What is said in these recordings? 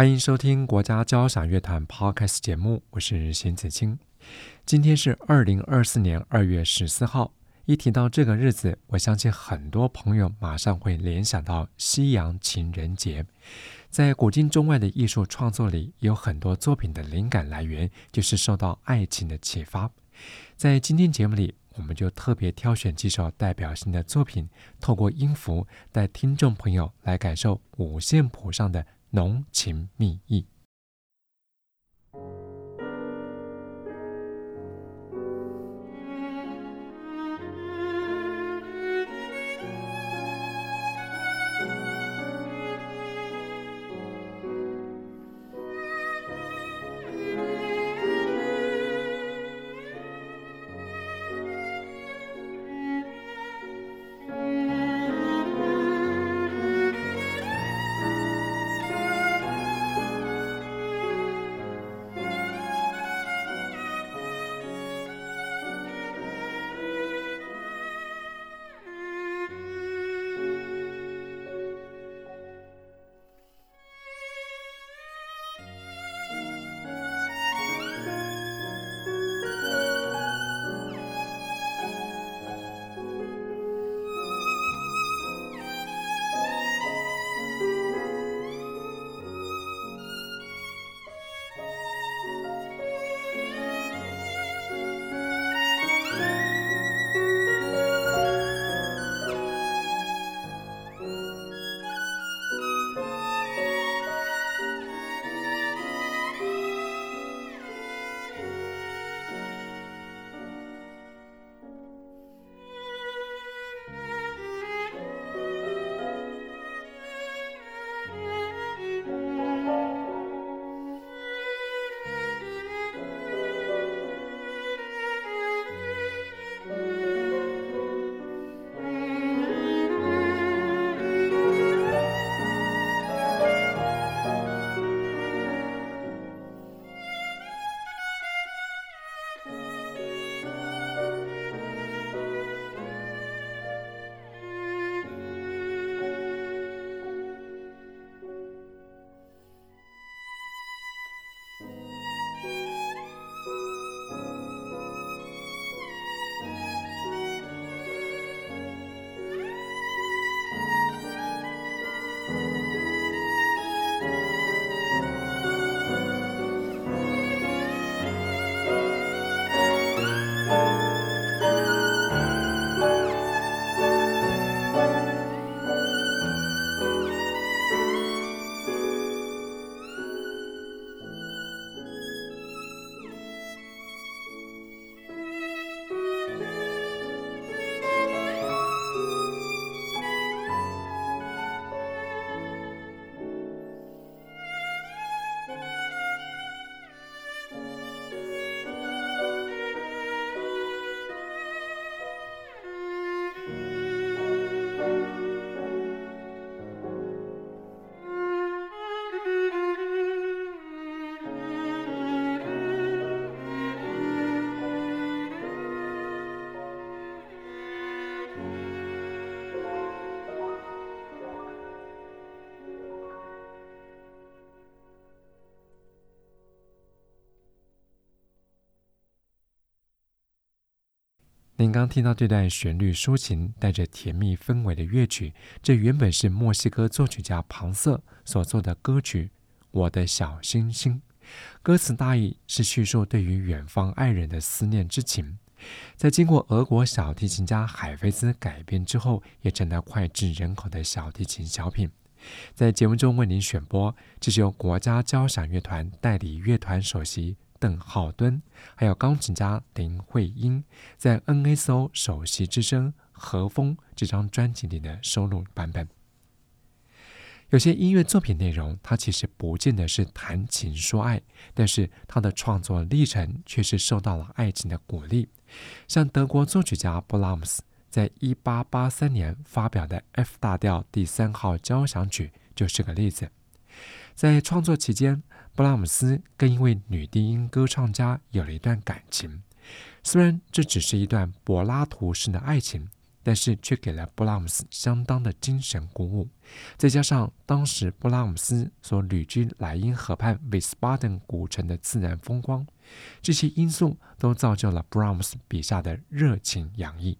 欢迎收听国家交响乐团 Podcast 节目，我是邢子清。今天是二零二四年二月十四号。一提到这个日子，我相信很多朋友马上会联想到西洋情人节。在古今中外的艺术创作里，有很多作品的灵感来源就是受到爱情的启发。在今天节目里，我们就特别挑选几首代表性的作品，透过音符带听众朋友来感受五线谱上的浓情蜜意。您刚听到这段旋律抒情、带着甜蜜氛围的乐曲，这原本是墨西哥作曲家庞瑟所作的歌曲《我的小星星》。歌词大意是叙述对于远方爱人的思念之情，在经过俄国小提琴家海菲兹改编之后，也成了脍炙人口的小提琴小品。在节目中为您选播，这是由国家交响乐团代理乐团首席。邓浩敦，还有钢琴家林慧英，在 NSO 首席之声和风这张专辑里的收录版本。有些音乐作品内容，它其实不见得是谈情说爱，但是它的创作历程却是受到了爱情的鼓励。像德国作曲家布拉姆斯在一八八三年发表的 F 大调第三号交响曲就是个例子。在创作期间，布拉姆斯更因为女低音歌唱家有了一段感情，虽然这只是一段柏拉图式的爱情。但是却给了布拉姆斯相当的精神鼓舞，再加上当时布拉姆斯所旅居莱茵河畔维斯巴登古城的自然风光，这些因素都造就了布拉姆斯笔下的热情洋溢。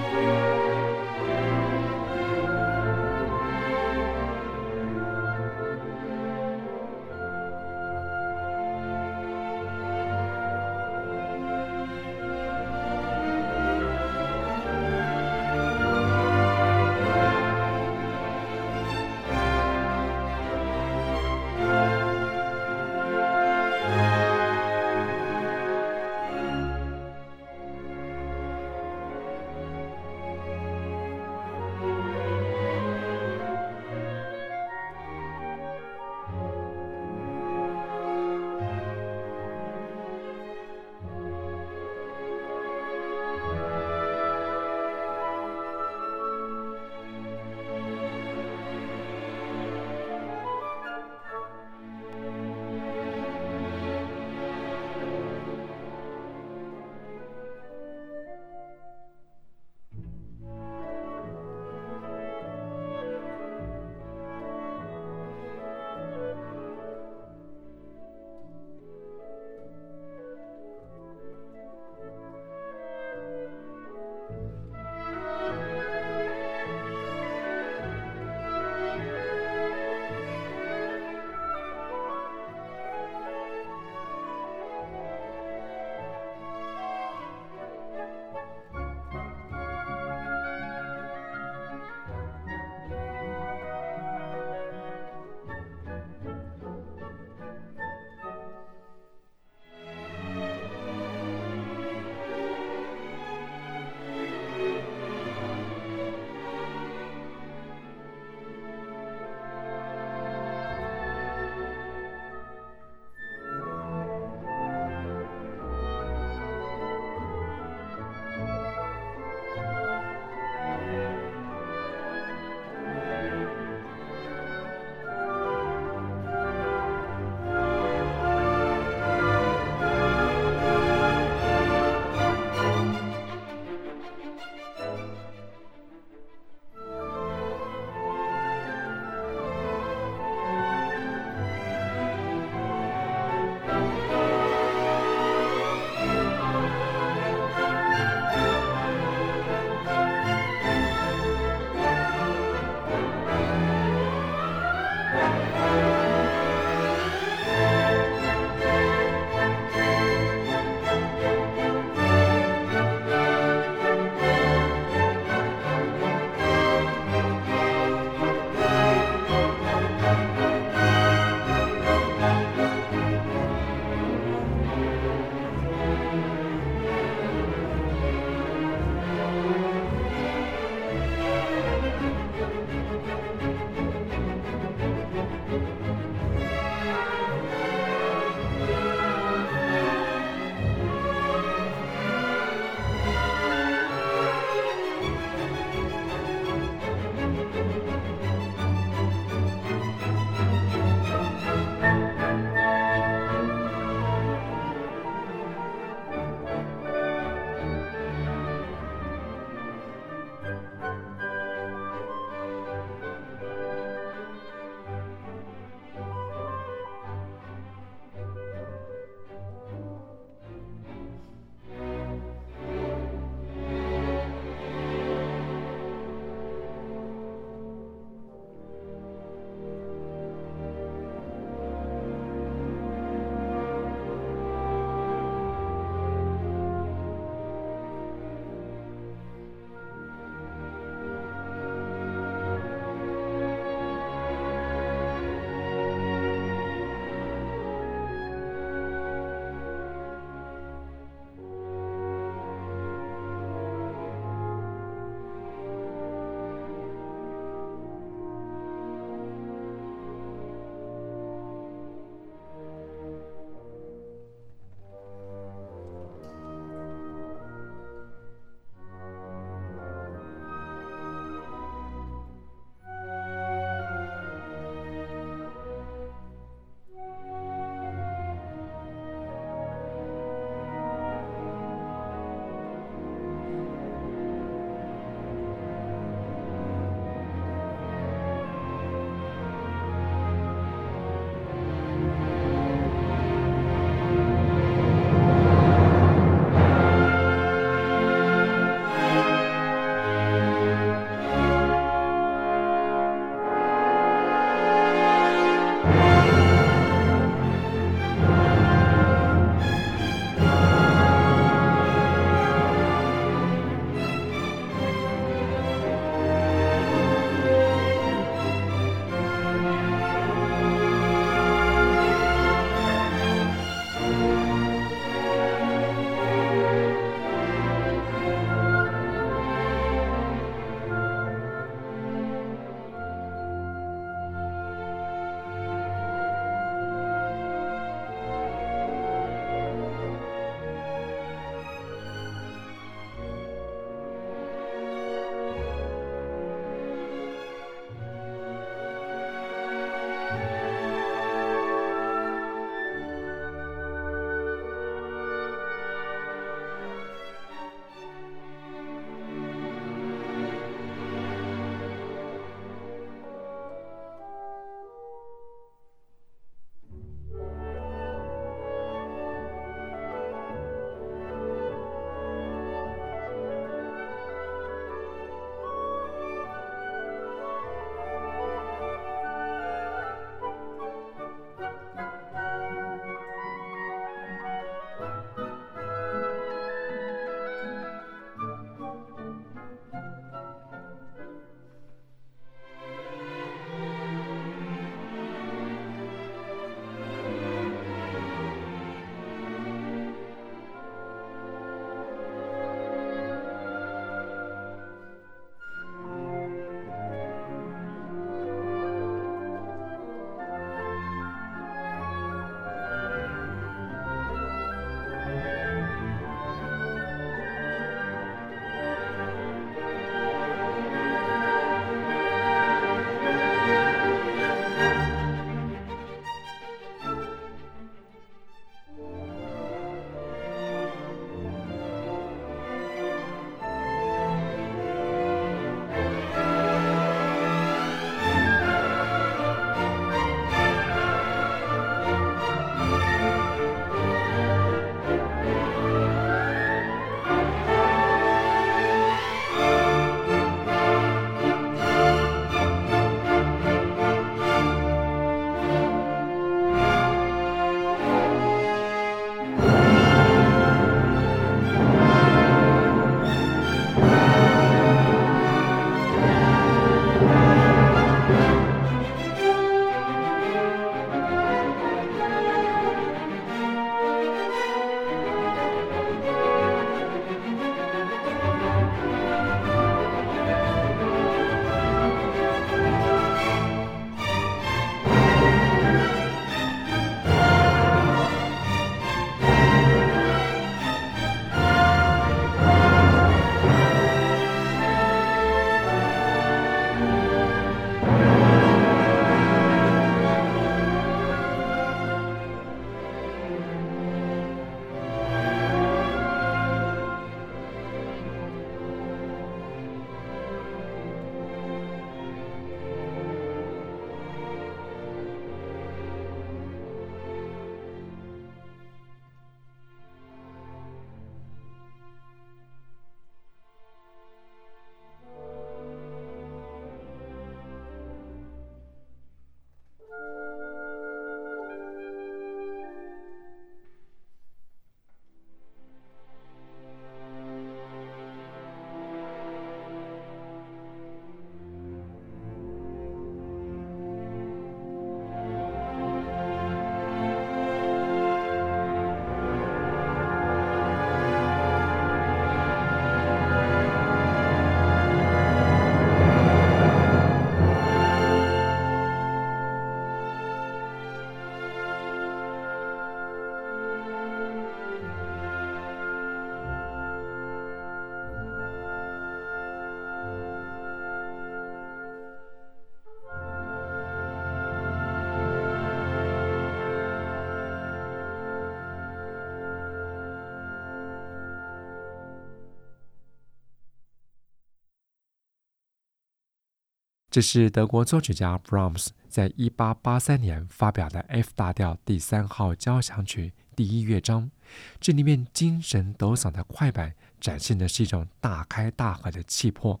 这是德国作曲家 Brahms 在一八八三年发表的 F 大调第三号交响曲第一乐章。这里面精神抖擞的快板展现的是一种大开大合的气魄。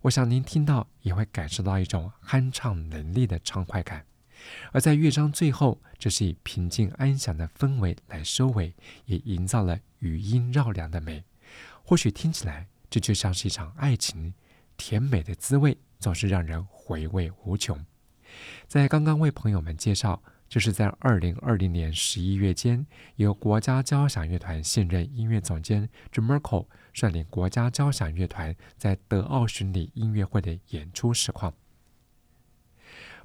我想您听到也会感受到一种酣畅淋漓的畅快感。而在乐章最后，这是以平静安详的氛围来收尾，也营造了余音绕梁的美。或许听起来，这就像是一场爱情，甜美的滋味。总是让人回味无穷。在刚刚为朋友们介绍，这是在二零二零年十一月间，由国家交响乐团现任音乐总监 J. Merkel 率领国家交响乐团在德奥巡礼音乐会的演出实况。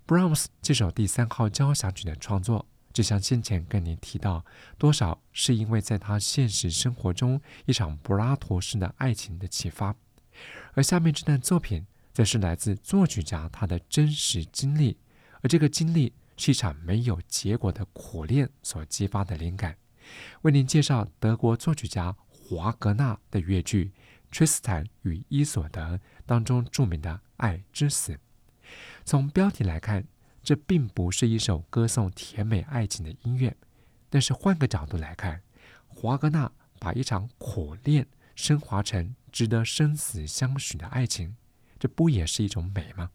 Brahms 这首第三号交响曲的创作，就像先前跟您提到，多少是因为在他现实生活中一场柏拉图式的爱情的启发，而下面这段作品。这是来自作曲家他的真实经历，而这个经历是一场没有结果的苦恋所激发的灵感。为您介绍德国作曲家华格纳的乐剧《崔斯坦与伊索德》当中著名的《爱之死》。从标题来看，这并不是一首歌颂甜美爱情的音乐，但是换个角度来看，华格纳把一场苦恋升华成值得生死相许的爱情。这不也是一种美吗？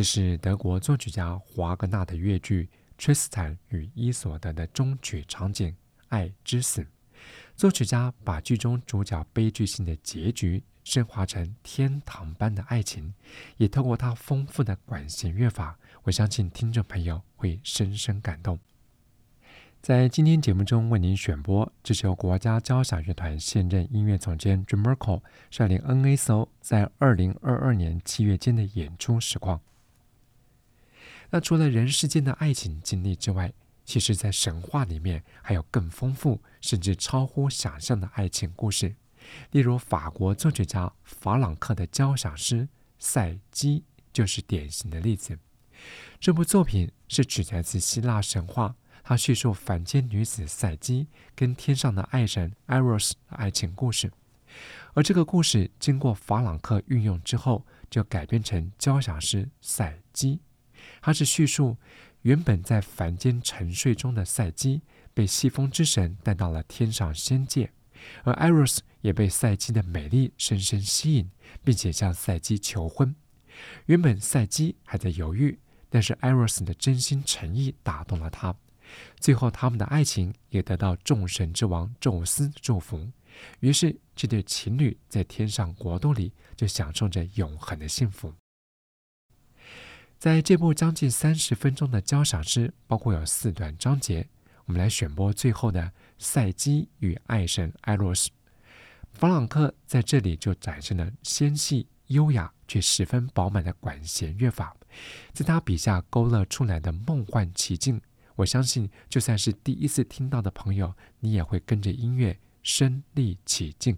这是德国作曲家华格纳的乐剧《崔斯坦与伊索德》的终曲场景——爱之死。作曲家把剧中主角悲剧性的结局升华成天堂般的爱情，也透过他丰富的管弦乐法，我相信听众朋友会深深感动。在今天节目中为您选播，这是由国家交响乐团现任音乐总监 Jim Merkel 率领 N A S O 在二零二二年七月间的演出实况。那除了人世间的爱情经历之外，其实，在神话里面还有更丰富甚至超乎想象的爱情故事。例如，法国作曲家法朗克的交响诗《赛姬》就是典型的例子。这部作品是取材自希腊神话。它叙述凡间女子赛姬跟天上的爱神 Eros 的爱情故事，而这个故事经过法朗克运用之后，就改编成交响诗《赛姬》。它是叙述原本在凡间沉睡中的赛基被西风之神带到了天上仙界，而 Eros 也被赛基的美丽深深吸引，并且向赛姬求婚。原本赛姬还在犹豫，但是 Eros 的真心诚意打动了他。最后，他们的爱情也得到众神之王宙斯祝福。于是，这对情侣在天上国度里就享受着永恒的幸福。在这部将近三十分钟的交响诗，包括有四段章节，我们来选播最后的赛基与爱神艾洛斯。弗朗克在这里就展现了纤细、优雅却十分饱满的管弦乐法，在他笔下勾勒出来的梦幻奇境。我相信，就算是第一次听到的朋友，你也会跟着音乐身临其境。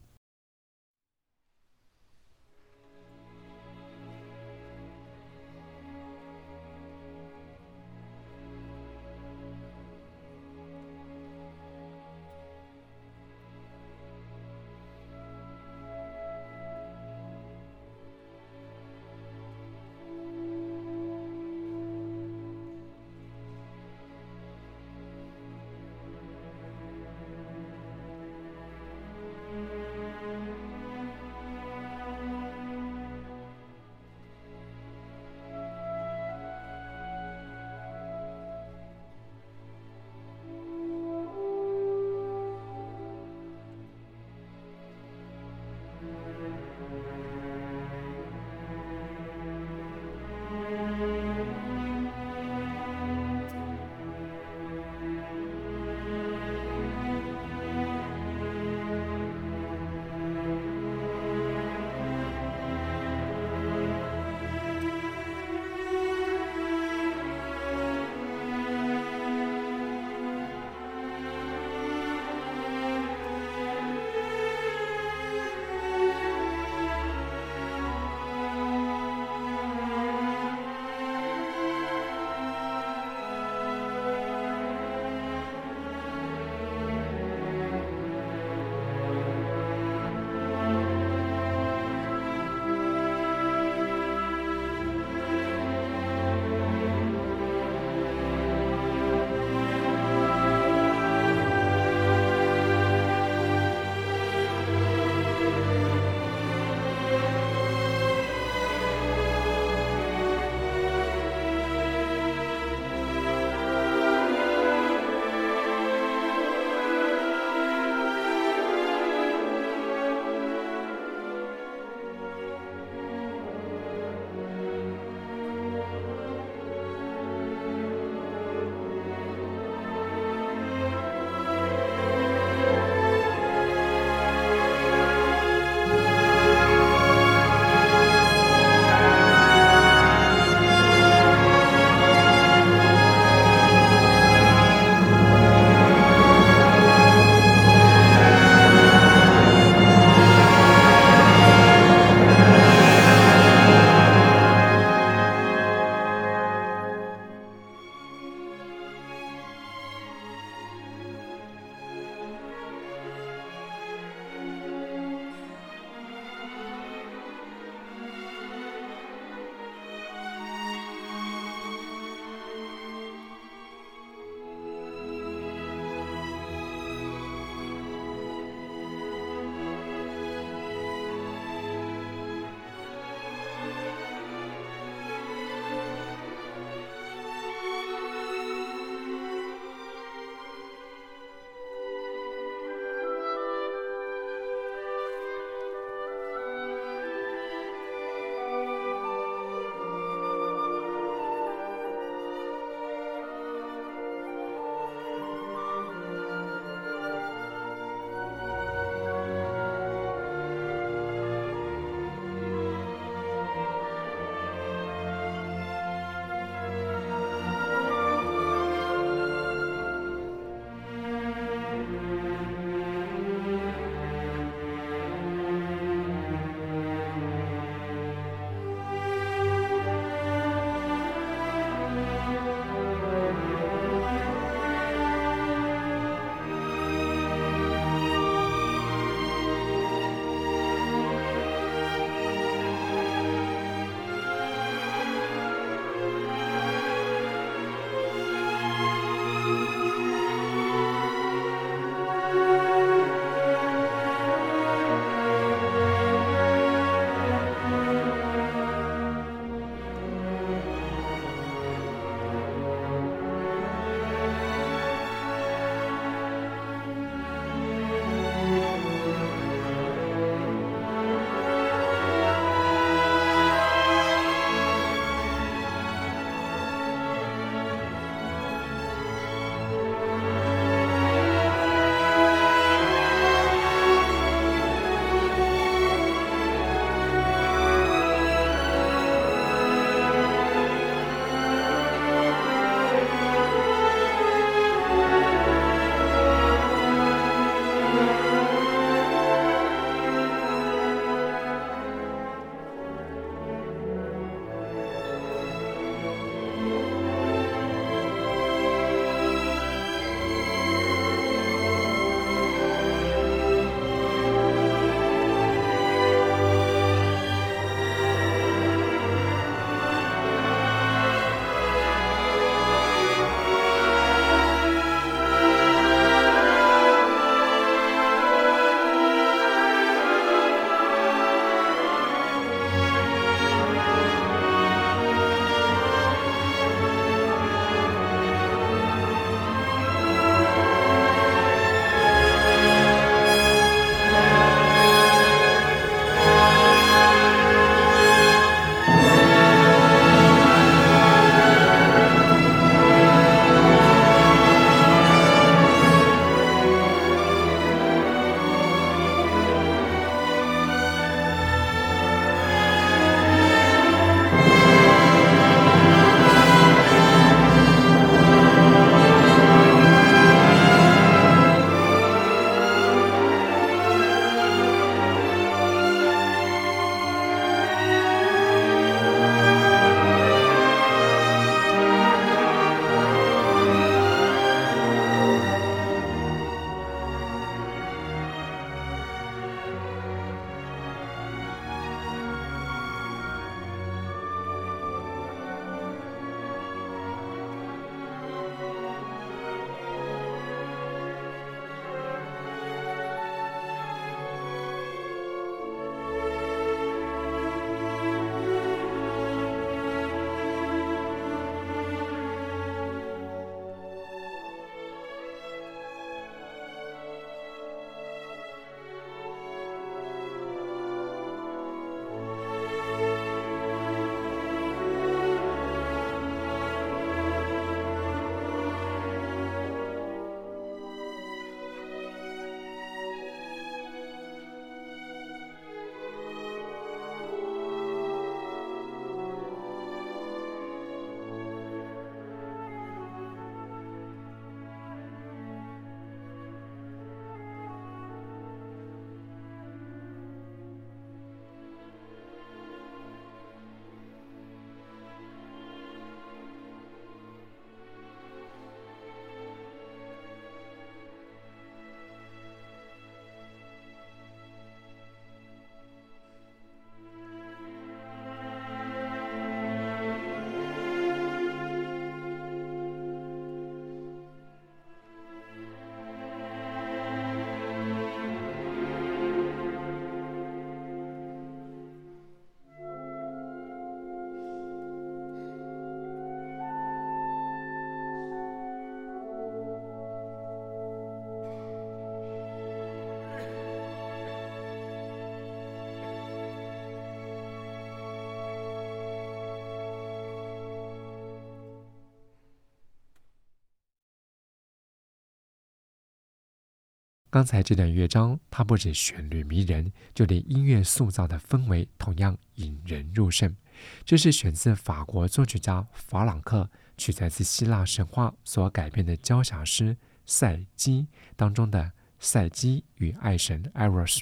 刚才这段乐章，它不止旋律迷人，就连音乐塑造的氛围同样引人入胜。这是选自法国作曲家法朗克取材自希腊神话所改编的交响诗《赛基》当中的赛基与爱神 Eros。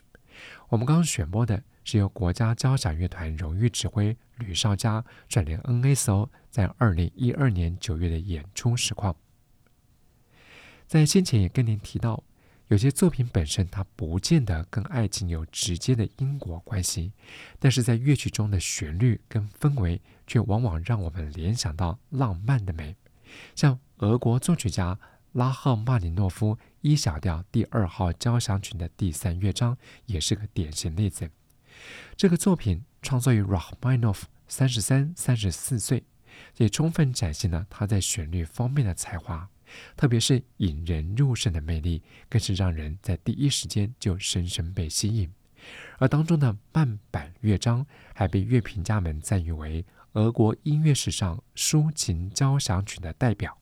我们刚刚选播的是由国家交响乐团荣誉指挥吕绍嘉率领 NSO 在二零一二年九月的演出实况。在先前也跟您提到。有些作品本身它不见得跟爱情有直接的因果关系，但是在乐曲中的旋律跟氛围却往往让我们联想到浪漫的美。像俄国作曲家拉赫曼尼诺夫《E 小调第二号交响曲》的第三乐章，也是个典型例子。这个作品创作于拉赫曼尼诺夫三十三、三十四岁，也充分展现了他在旋律方面的才华。特别是引人入胜的魅力，更是让人在第一时间就深深被吸引。而当中的慢板乐章，还被乐评家们赞誉为俄国音乐史上抒情交响曲的代表。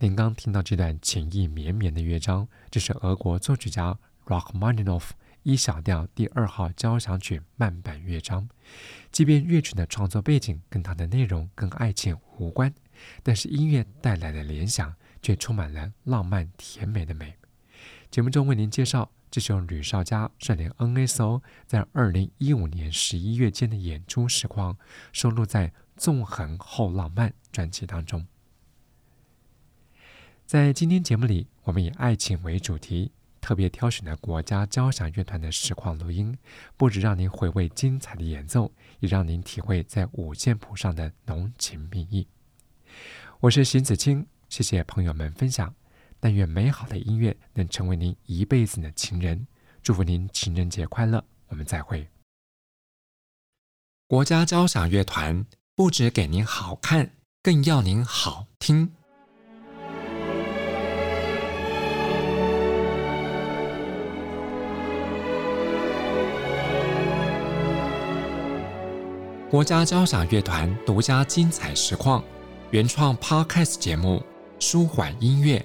您刚听到这段情意绵绵的乐章，这是俄国作曲家 Rachmaninoff 一小调第二号交响曲慢板乐章。即便乐曲的创作背景跟它的内容跟爱情无关，但是音乐带来的联想却充满了浪漫甜美的美。节目中为您介绍，这是由吕绍佳率领 NSO 在二零一五年十一月间的演出实况，收录在《纵横后浪漫》专辑当中。在今天节目里，我们以爱情为主题，特别挑选了国家交响乐团的实况录音，不止让您回味精彩的演奏，也让您体会在五线谱上的浓情蜜意。我是邢子清，谢谢朋友们分享。但愿美好的音乐能成为您一辈子的情人，祝福您情人节快乐。我们再会。国家交响乐团不只给您好看，更要您好听。国家交响乐团独家精彩实况，原创 Podcast 节目，舒缓音乐，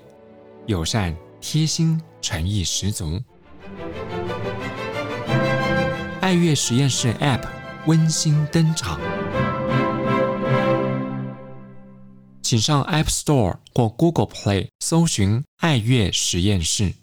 友善贴心，诚意十足。爱乐实验室 App 温馨登场，请上 App Store 或 Google Play 搜寻“爱乐实验室”。